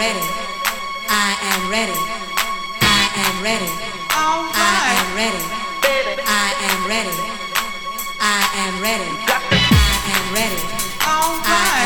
ready. I am ready. I am ready. I am ready. I am ready. I am ready. I am ready. I am ready.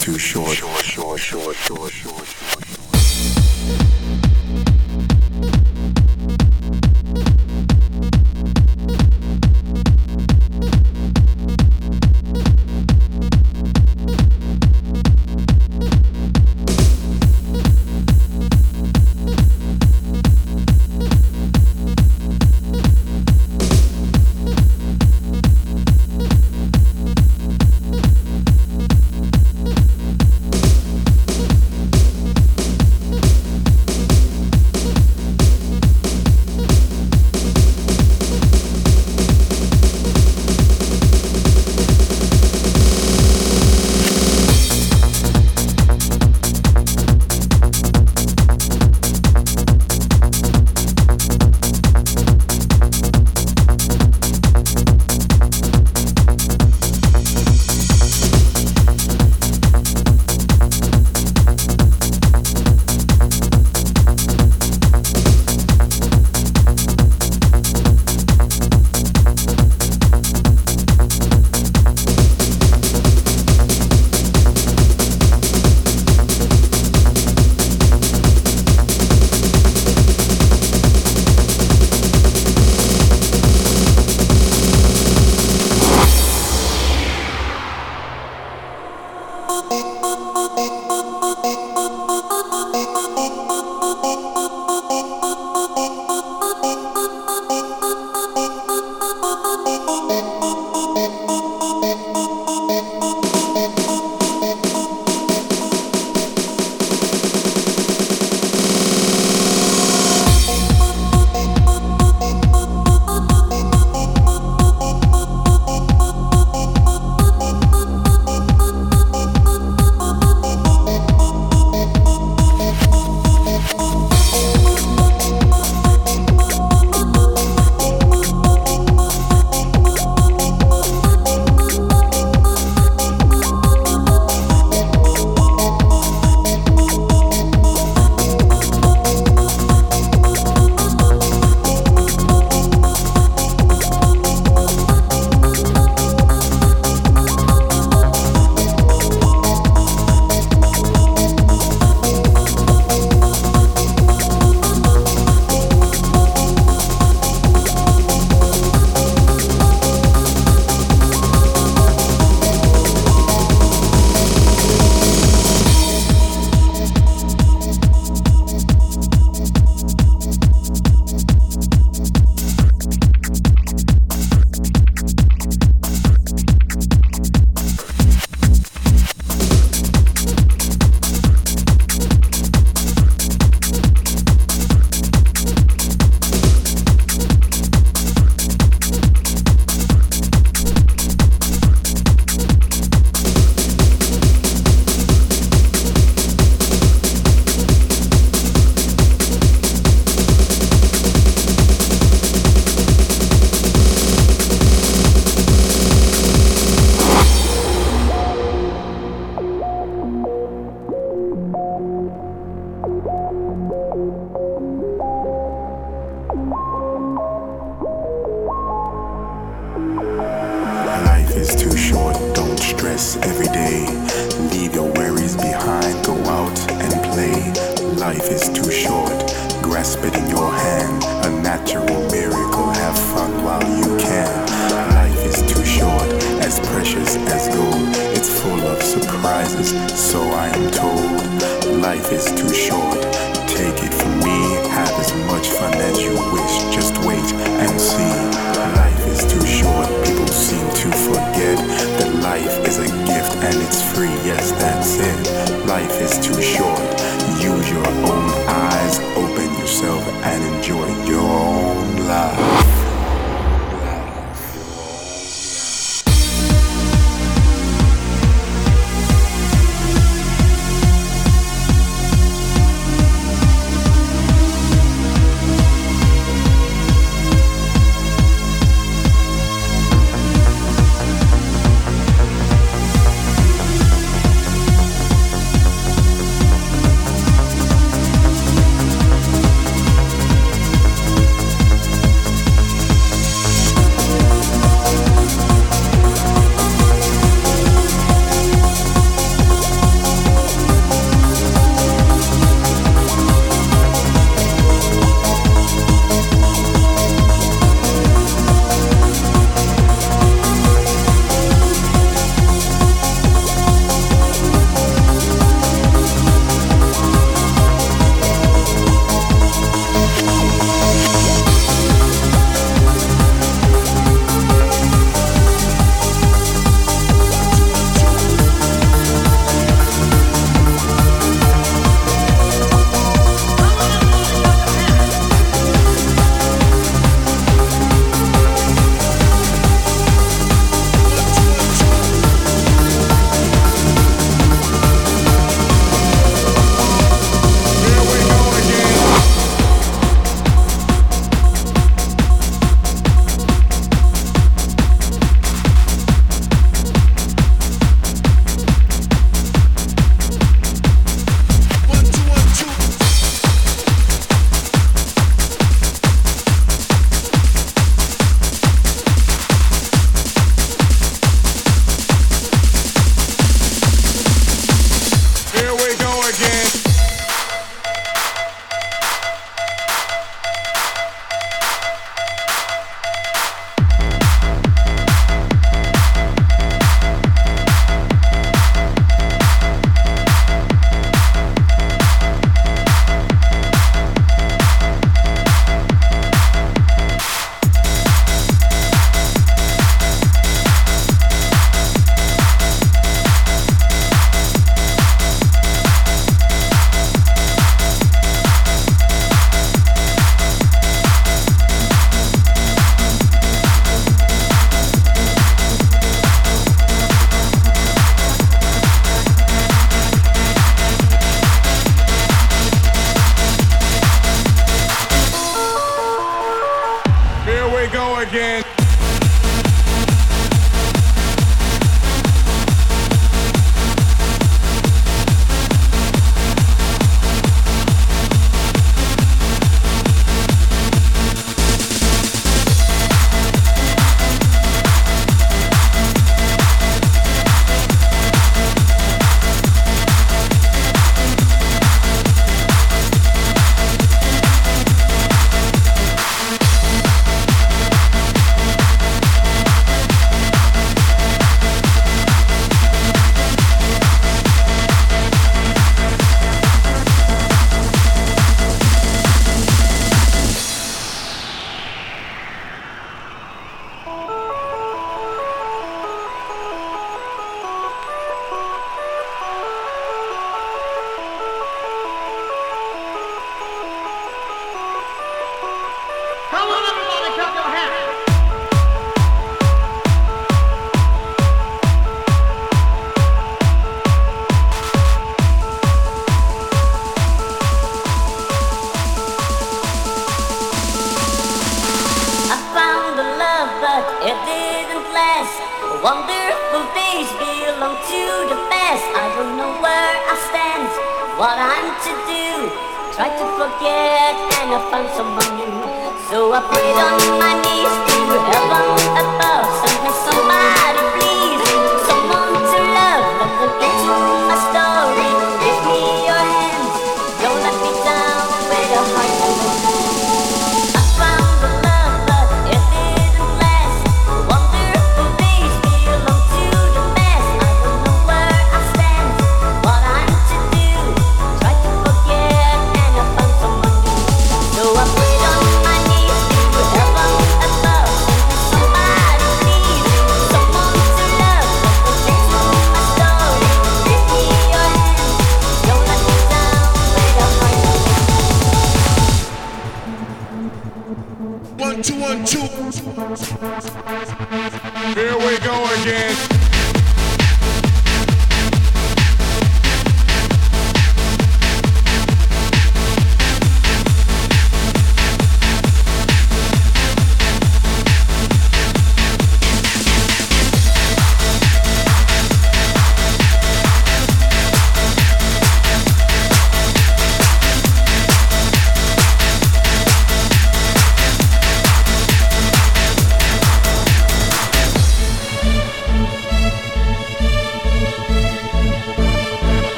Short, short, short, short, short.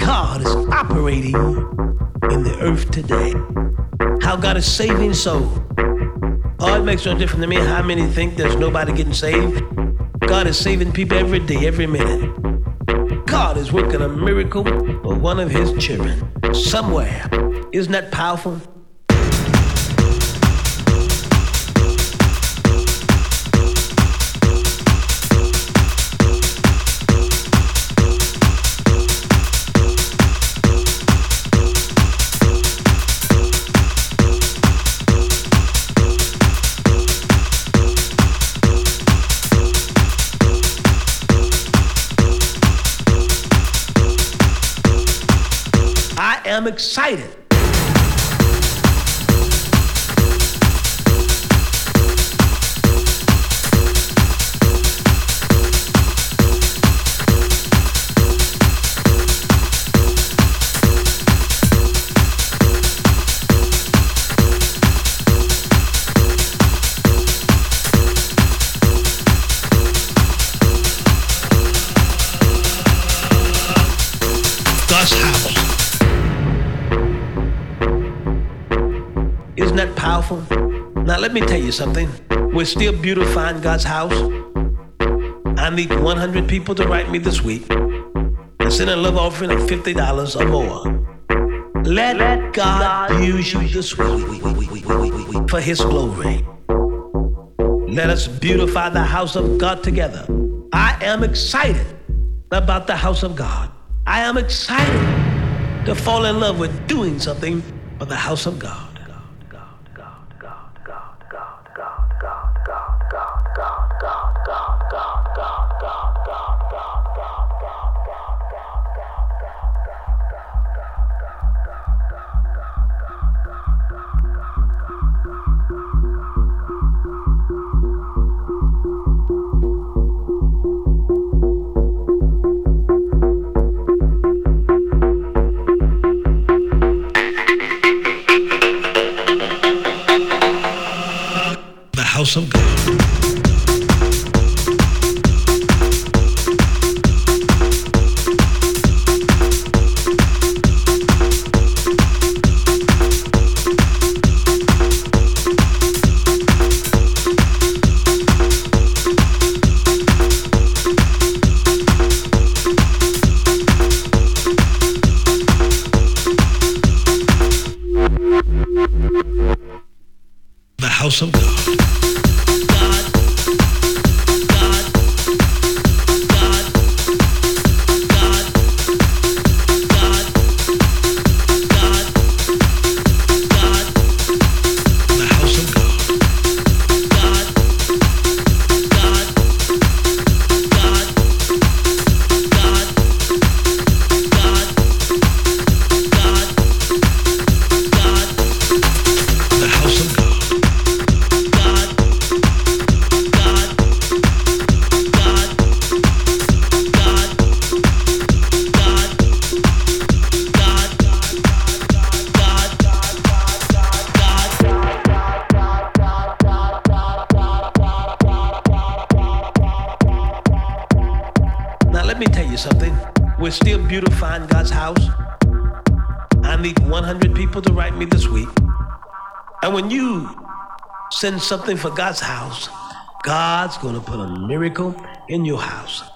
God is operating in the earth today, how God is saving souls. Oh, it makes no difference to me how many think there's nobody getting saved. God is saving people every day, every minute. God is working a miracle for one of his children somewhere. Isn't that powerful? Excited. Now, let me tell you something. We're still beautifying God's house. I need 100 people to write me this week and send a love offering of $50 or more. Let, God, use you this week for His glory. Let us beautify the house of God together. I am excited about the house of God. I am excited to fall in love with doing something for the house of God. House of God. Something for God's house, God's gonna put a miracle in your house.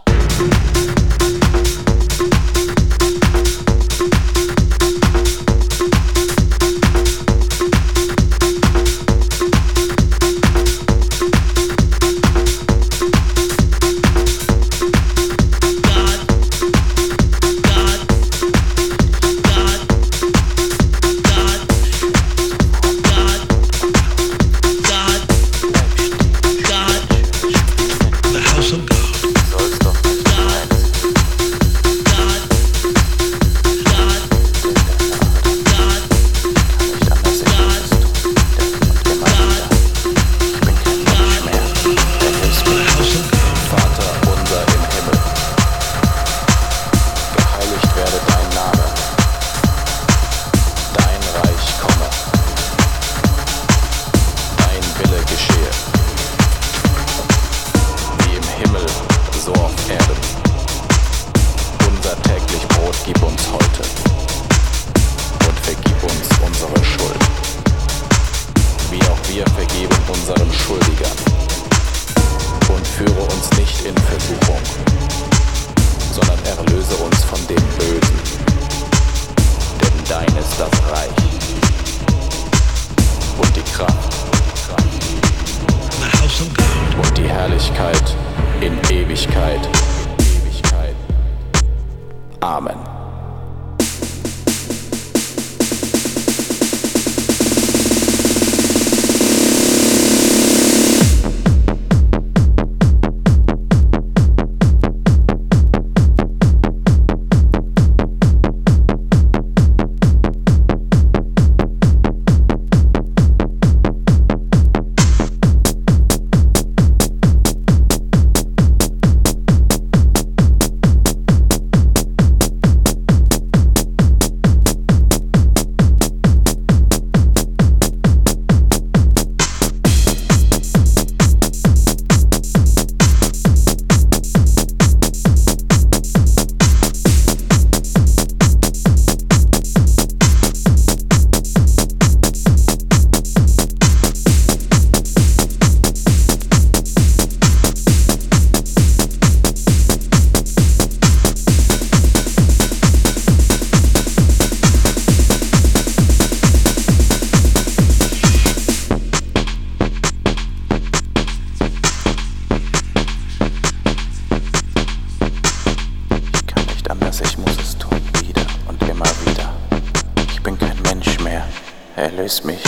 Erlöse mich.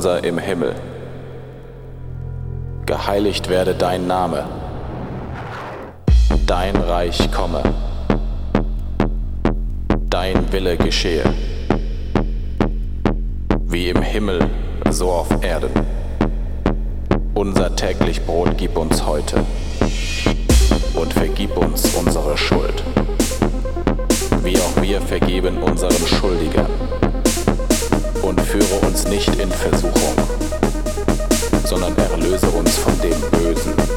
Unser im Himmel, geheiligt werde dein Name, dein Reich komme, dein Wille geschehe, wie im Himmel, so auf Erden. Unser täglich Brot gib uns heute. Und vergib uns unsere Schuld, wie auch wir vergeben unseren Schuldigern. Führe uns nicht in Versuchung, sondern erlöse uns von dem Bösen.